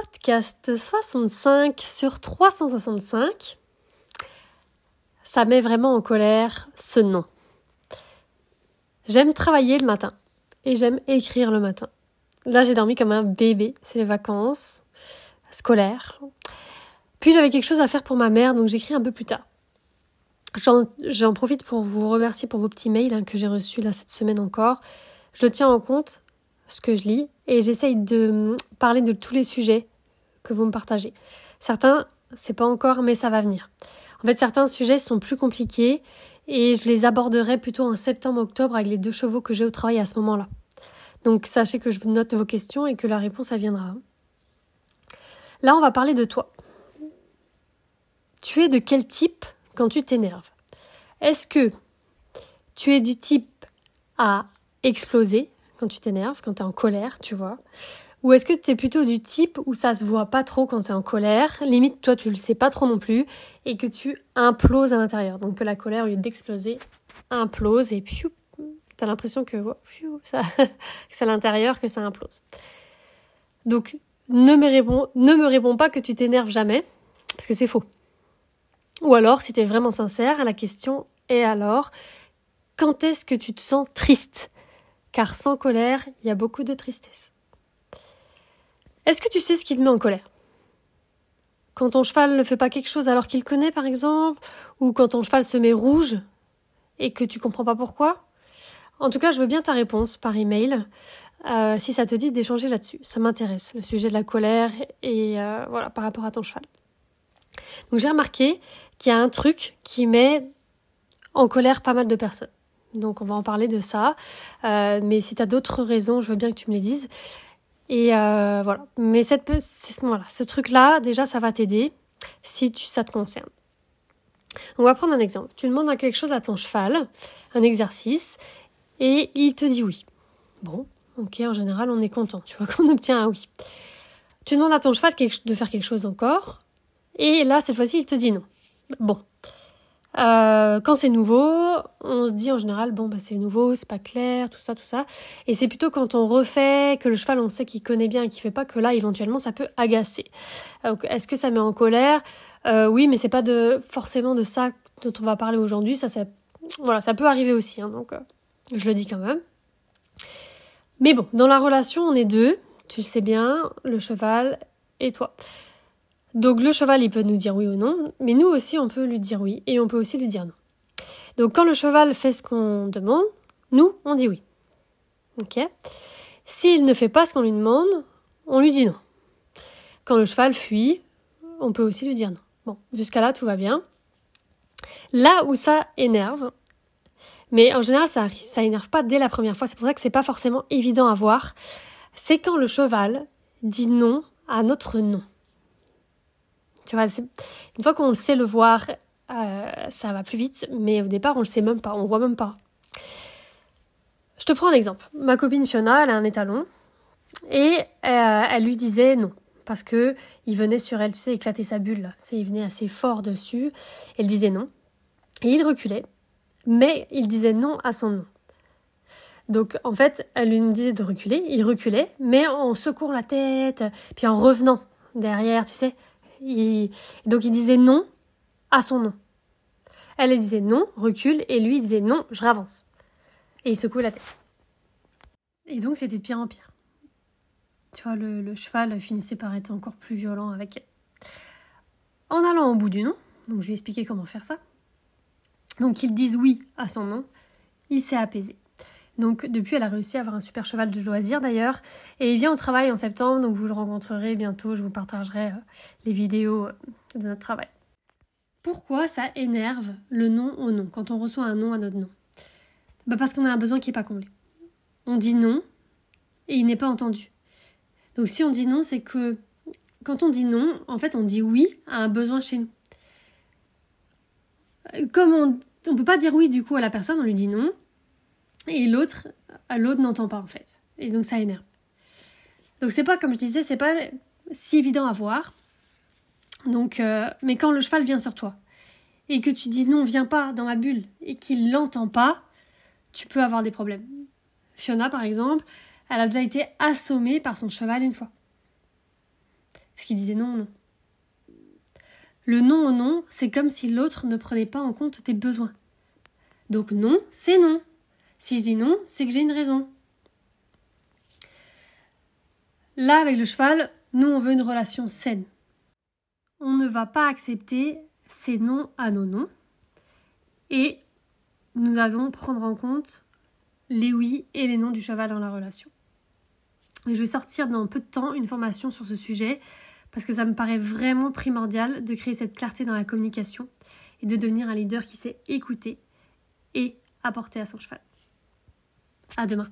podcast 65 sur 365, ça met vraiment en colère ce nom. J'aime travailler le matin et j'aime écrire le matin. Là, j'ai dormi comme un bébé, c'est les vacances scolaires. Puis j'avais quelque chose à faire pour ma mère, donc j'écris un peu plus tard. J'en profite pour vous remercier pour vos petits mails hein, que j'ai reçus là cette semaine encore. Je tiens en compte ce que je lis et j'essaye de parler de tous les sujets que vous me partagez. Certains, c'est pas encore, mais ça va venir. En fait, certains sujets sont plus compliqués et je les aborderai plutôt en septembre-octobre avec les deux chevaux que j'ai au travail à ce moment-là. Donc sachez que je note vos questions et que la réponse, elle viendra. Là, on va parler de toi. Tu es de quel type quand tu t'énerves? Est-ce que tu es du type à exploser, quand tu t'énerves, quand tu es en colère, tu vois Ou est-ce que tu es plutôt du type où ça se voit pas trop quand tu es en colère, limite toi tu le sais pas trop non plus, et que tu imploses à l'intérieur. Donc que la colère, au lieu d'exploser, implose et puis tu as l'impression que ça, c'est à l'intérieur que ça implose. Donc ne me réponds, ne me réponds pas que tu t'énerves jamais, parce que c'est faux. Ou alors, si tu es vraiment sincère, la question est alors, quand est-ce que tu te sens triste? Car sans colère, il y a beaucoup de tristesse. Est-ce que tu sais ce qui te met en colère? Quand ton cheval ne fait pas quelque chose alors qu'il connaît, par exemple, ou quand ton cheval se met rouge et que tu comprends pas pourquoi? En tout cas, je veux bien ta réponse par email. Euh, si ça te dit d'échanger là-dessus, ça m'intéresse, le sujet de la colère et euh, voilà par rapport à ton cheval. Donc j'ai remarqué qu'il y a un truc qui met en colère pas mal de personnes. Donc on va en parler de ça. Euh, mais si tu as d'autres raisons, je veux bien que tu me les dises. Et euh, voilà. Mais cette, voilà, ce truc-là, déjà, ça va t'aider si tu, ça te concerne. On va prendre un exemple. Tu demandes quelque chose à ton cheval, un exercice, et il te dit oui. Bon, ok, en général, on est content, tu vois, qu'on obtient un oui. Tu demandes à ton cheval de faire quelque chose encore, et là, cette fois-ci, il te dit non. Bon, euh, quand c'est nouveau, on se dit en général bon bah c'est nouveau, c'est pas clair, tout ça, tout ça. Et c'est plutôt quand on refait que le cheval on sait qu'il connaît bien et qu'il fait pas que là éventuellement ça peut agacer. Est-ce que ça met en colère? Euh, Oui, mais c'est pas de forcément de ça dont on va parler aujourd'hui. Ça, ça, voilà, ça peut arriver aussi. Hein, donc euh, je le dis quand même. Mais bon, dans la relation on est deux. Tu sais bien, le cheval et toi. Donc le cheval, il peut nous dire oui ou non, mais nous aussi, on peut lui dire oui et on peut aussi lui dire non. Donc quand le cheval fait ce qu'on demande, nous, on dit oui. Ok? S'il ne fait pas ce qu'on lui demande, on lui dit non. Quand le cheval fuit, on peut aussi lui dire non. Bon, jusqu'à là, tout va bien. Là où ça énerve, mais en général, ça, ça pas dès la première fois, c'est pour ça que c'est pas forcément évident à voir, c'est quand le cheval dit non à notre non. Une fois qu'on sait le voir, euh, ça va plus vite, mais au départ, on le sait même pas, on voit même pas. Je te prends un exemple. Ma copine Fiona, elle a un étalon et euh, elle lui disait non parce que il venait sur elle, tu sais, éclater sa bulle. Là. Il venait assez fort dessus. Elle disait non et il reculait, mais il disait non à son nom. Donc en fait, elle lui disait de reculer, il reculait, mais en secouant la tête, puis en revenant derrière, tu sais, donc il disait non à son nom. Elle, disait non, recule, et lui il disait non, je ravance. Et il secouait la tête. Et donc c'était de pire en pire. Tu vois, le, cheval finissait par être encore plus violent avec elle. En allant au bout du nom, donc je lui ai expliqué comment faire ça. Donc qu'ils disent oui à son nom, il s'est apaisé. Donc depuis, elle a réussi à avoir un super cheval de loisir d'ailleurs. Et il vient au travail en septembre, donc vous le rencontrerez bientôt. Je vous partagerai euh, les vidéos euh, de notre travail. Pourquoi ça énerve le nom au nom quand on reçoit un nom à notre nom? Bah Parce qu'on a un besoin qui n'est pas comblé. On dit non et il n'est pas entendu. Donc si on dit non, c'est que quand on dit non, en fait, on dit oui à un besoin chez nous. Comme on ne peut pas dire oui du coup à la personne, on lui dit non, et l'autre, l'autre n'entend pas en fait. Et donc ça énerve. Donc c'est pas, comme je disais, c'est pas si évident à voir. Donc, euh, mais quand le cheval vient sur toi et que tu dis non, viens pas dans ma bulle et qu'il l'entend pas, tu peux avoir des problèmes. Fiona, par exemple, elle a déjà été assommée par son cheval une fois. qui disait non, non. Le non au non, c'est comme si l'autre ne prenait pas en compte tes besoins. Donc non, c'est non. Si je dis non, c'est que j'ai une raison. Là, avec le cheval, nous, on veut une relation saine. On ne va pas accepter ces non à nos non. Et nous allons prendre en compte les oui et les non du cheval dans la relation. Je vais sortir dans peu de temps une formation sur ce sujet parce que ça me paraît vraiment primordial de créer cette clarté dans la communication et de devenir un leader qui sait écouter et apporter à son cheval. À demain.